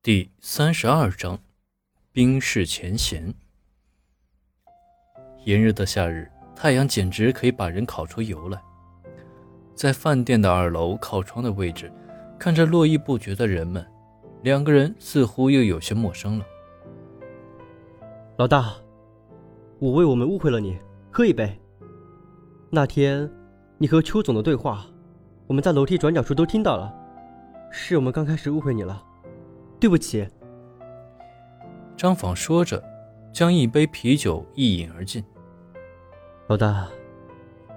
第三十二章，冰释前嫌。炎热的夏日，太阳简直可以把人烤出油来。在饭店的二楼靠窗的位置，看着络绎不绝的人们，两个人似乎又有些陌生了。老大，我为我们误会了你，喝一杯。那天你和邱总的对话，我们在楼梯转角处都听到了，是我们刚开始误会你了。对不起，张访说着，将一杯啤酒一饮而尽。老大，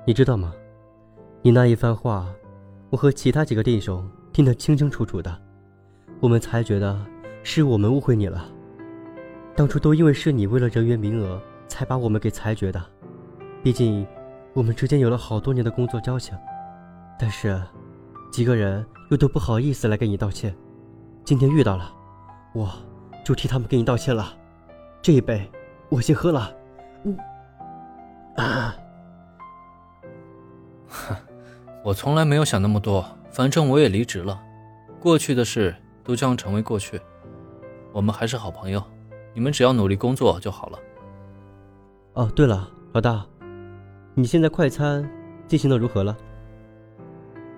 你知道吗？你那一番话，我和其他几个弟兄听得清清楚楚的。我们才觉得是我们误会你了。当初都因为是你为了人员名额才把我们给裁决的。毕竟，我们之间有了好多年的工作交情。但是，几个人又都不好意思来跟你道歉。今天遇到了，我就替他们给你道歉了。这一杯，我先喝了。我，啊，我从来没有想那么多，反正我也离职了，过去的事都将成为过去。我们还是好朋友，你们只要努力工作就好了。哦，对了，老大，你现在快餐进行的如何了？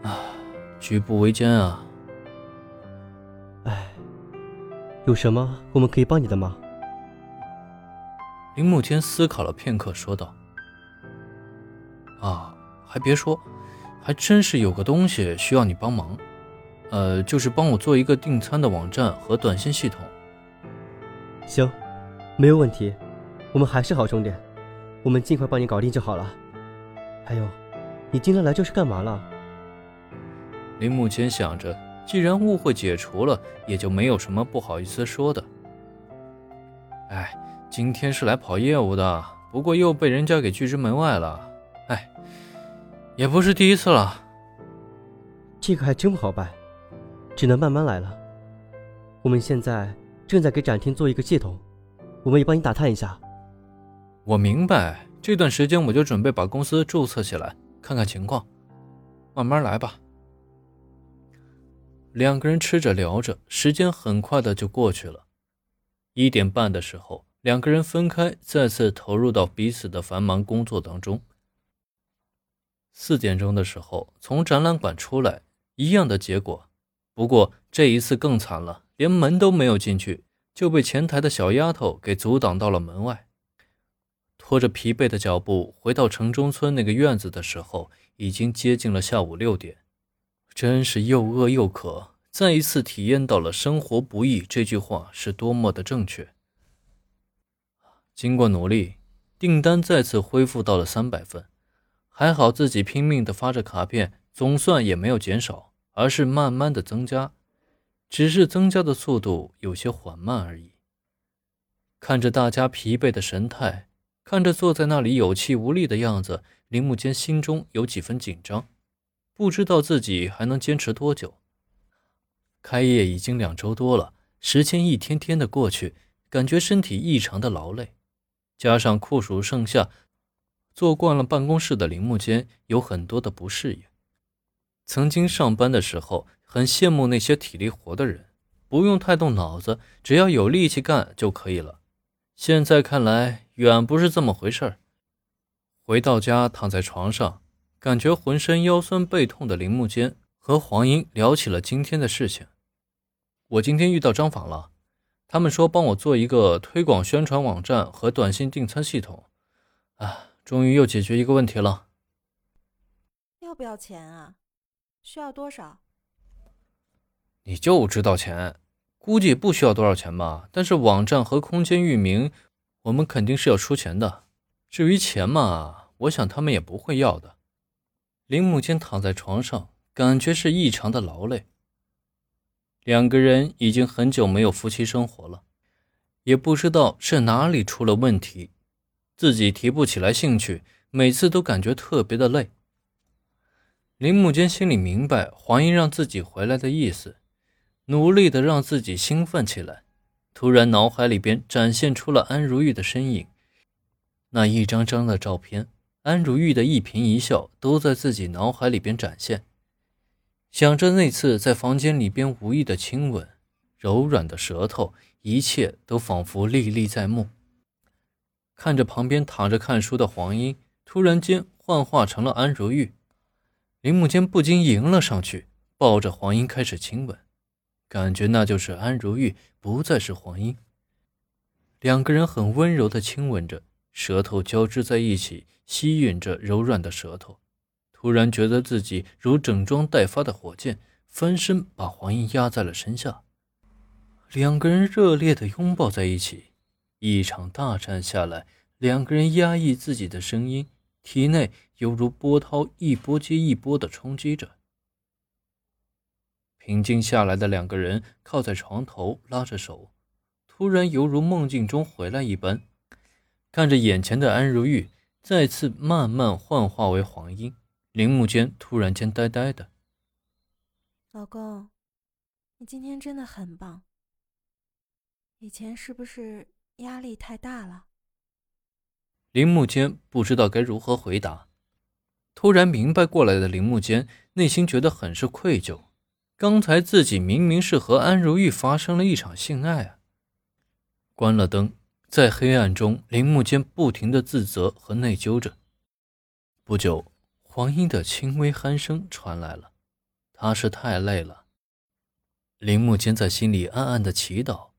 啊，举步维艰啊。有什么我们可以帮你的吗？林木天思考了片刻，说道：“啊，还别说，还真是有个东西需要你帮忙。呃，就是帮我做一个订餐的网站和短信系统。”行，没有问题。我们还是好兄弟，我们尽快帮你搞定就好了。还有，你今天来这是干嘛了？林木谦想着。既然误会解除了，也就没有什么不好意思说的。哎，今天是来跑业务的，不过又被人家给拒之门外了。哎，也不是第一次了。这个还真不好办，只能慢慢来了。我们现在正在给展厅做一个系统，我们也帮你打探一下。我明白，这段时间我就准备把公司注册起来，看看情况，慢慢来吧。两个人吃着聊着，时间很快的就过去了。一点半的时候，两个人分开，再次投入到彼此的繁忙工作当中。四点钟的时候，从展览馆出来，一样的结果，不过这一次更惨了，连门都没有进去，就被前台的小丫头给阻挡到了门外。拖着疲惫的脚步回到城中村那个院子的时候，已经接近了下午六点。真是又饿又渴，再一次体验到了“生活不易”这句话是多么的正确。经过努力，订单再次恢复到了三百份，还好自己拼命的发着卡片，总算也没有减少，而是慢慢的增加，只是增加的速度有些缓慢而已。看着大家疲惫的神态，看着坐在那里有气无力的样子，林木间心中有几分紧张。不知道自己还能坚持多久。开业已经两周多了，时间一天天的过去，感觉身体异常的劳累，加上酷暑盛夏，坐惯了办公室的林木间有很多的不适应。曾经上班的时候，很羡慕那些体力活的人，不用太动脑子，只要有力气干就可以了。现在看来，远不是这么回事儿。回到家，躺在床上。感觉浑身腰酸背痛的林木间和黄英聊起了今天的事情。我今天遇到张访了，他们说帮我做一个推广宣传网站和短信订餐系统。啊，终于又解决一个问题了。要不要钱啊？需要多少？你就知道钱，估计不需要多少钱吧。但是网站和空间域名，我们肯定是要出钱的。至于钱嘛，我想他们也不会要的。林木间躺在床上，感觉是异常的劳累。两个人已经很久没有夫妻生活了，也不知道是哪里出了问题，自己提不起来兴趣，每次都感觉特别的累。林木间心里明白黄英让自己回来的意思，努力的让自己兴奋起来。突然，脑海里边展现出了安如玉的身影，那一张张的照片。安如玉的一颦一笑都在自己脑海里边展现，想着那次在房间里边无意的亲吻，柔软的舌头，一切都仿佛历历在目。看着旁边躺着看书的黄英，突然间幻化成了安如玉，林木间不禁迎了上去，抱着黄英开始亲吻，感觉那就是安如玉，不再是黄英。两个人很温柔的亲吻着，舌头交织在一起，吸吮着柔软的舌头。突然觉得自己如整装待发的火箭，翻身把黄英压在了身下。两个人热烈的拥抱在一起，一场大战下来，两个人压抑自己的声音，体内犹如波涛一波接一波的冲击着。平静下来的两个人靠在床头，拉着手。突然，犹如梦境中回来一般，看着眼前的安如玉再次慢慢幻化为黄莺，林木间突然间呆呆的。老公，你今天真的很棒。以前是不是压力太大了？林木间不知道该如何回答。突然明白过来的林木间，内心觉得很是愧疚。刚才自己明明是和安如玉发生了一场性爱啊！关了灯，在黑暗中，林木间不停的自责和内疚着。不久，黄莺的轻微鼾声传来了，他是太累了。林木间在心里暗暗的祈祷，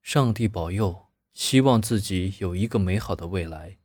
上帝保佑，希望自己有一个美好的未来。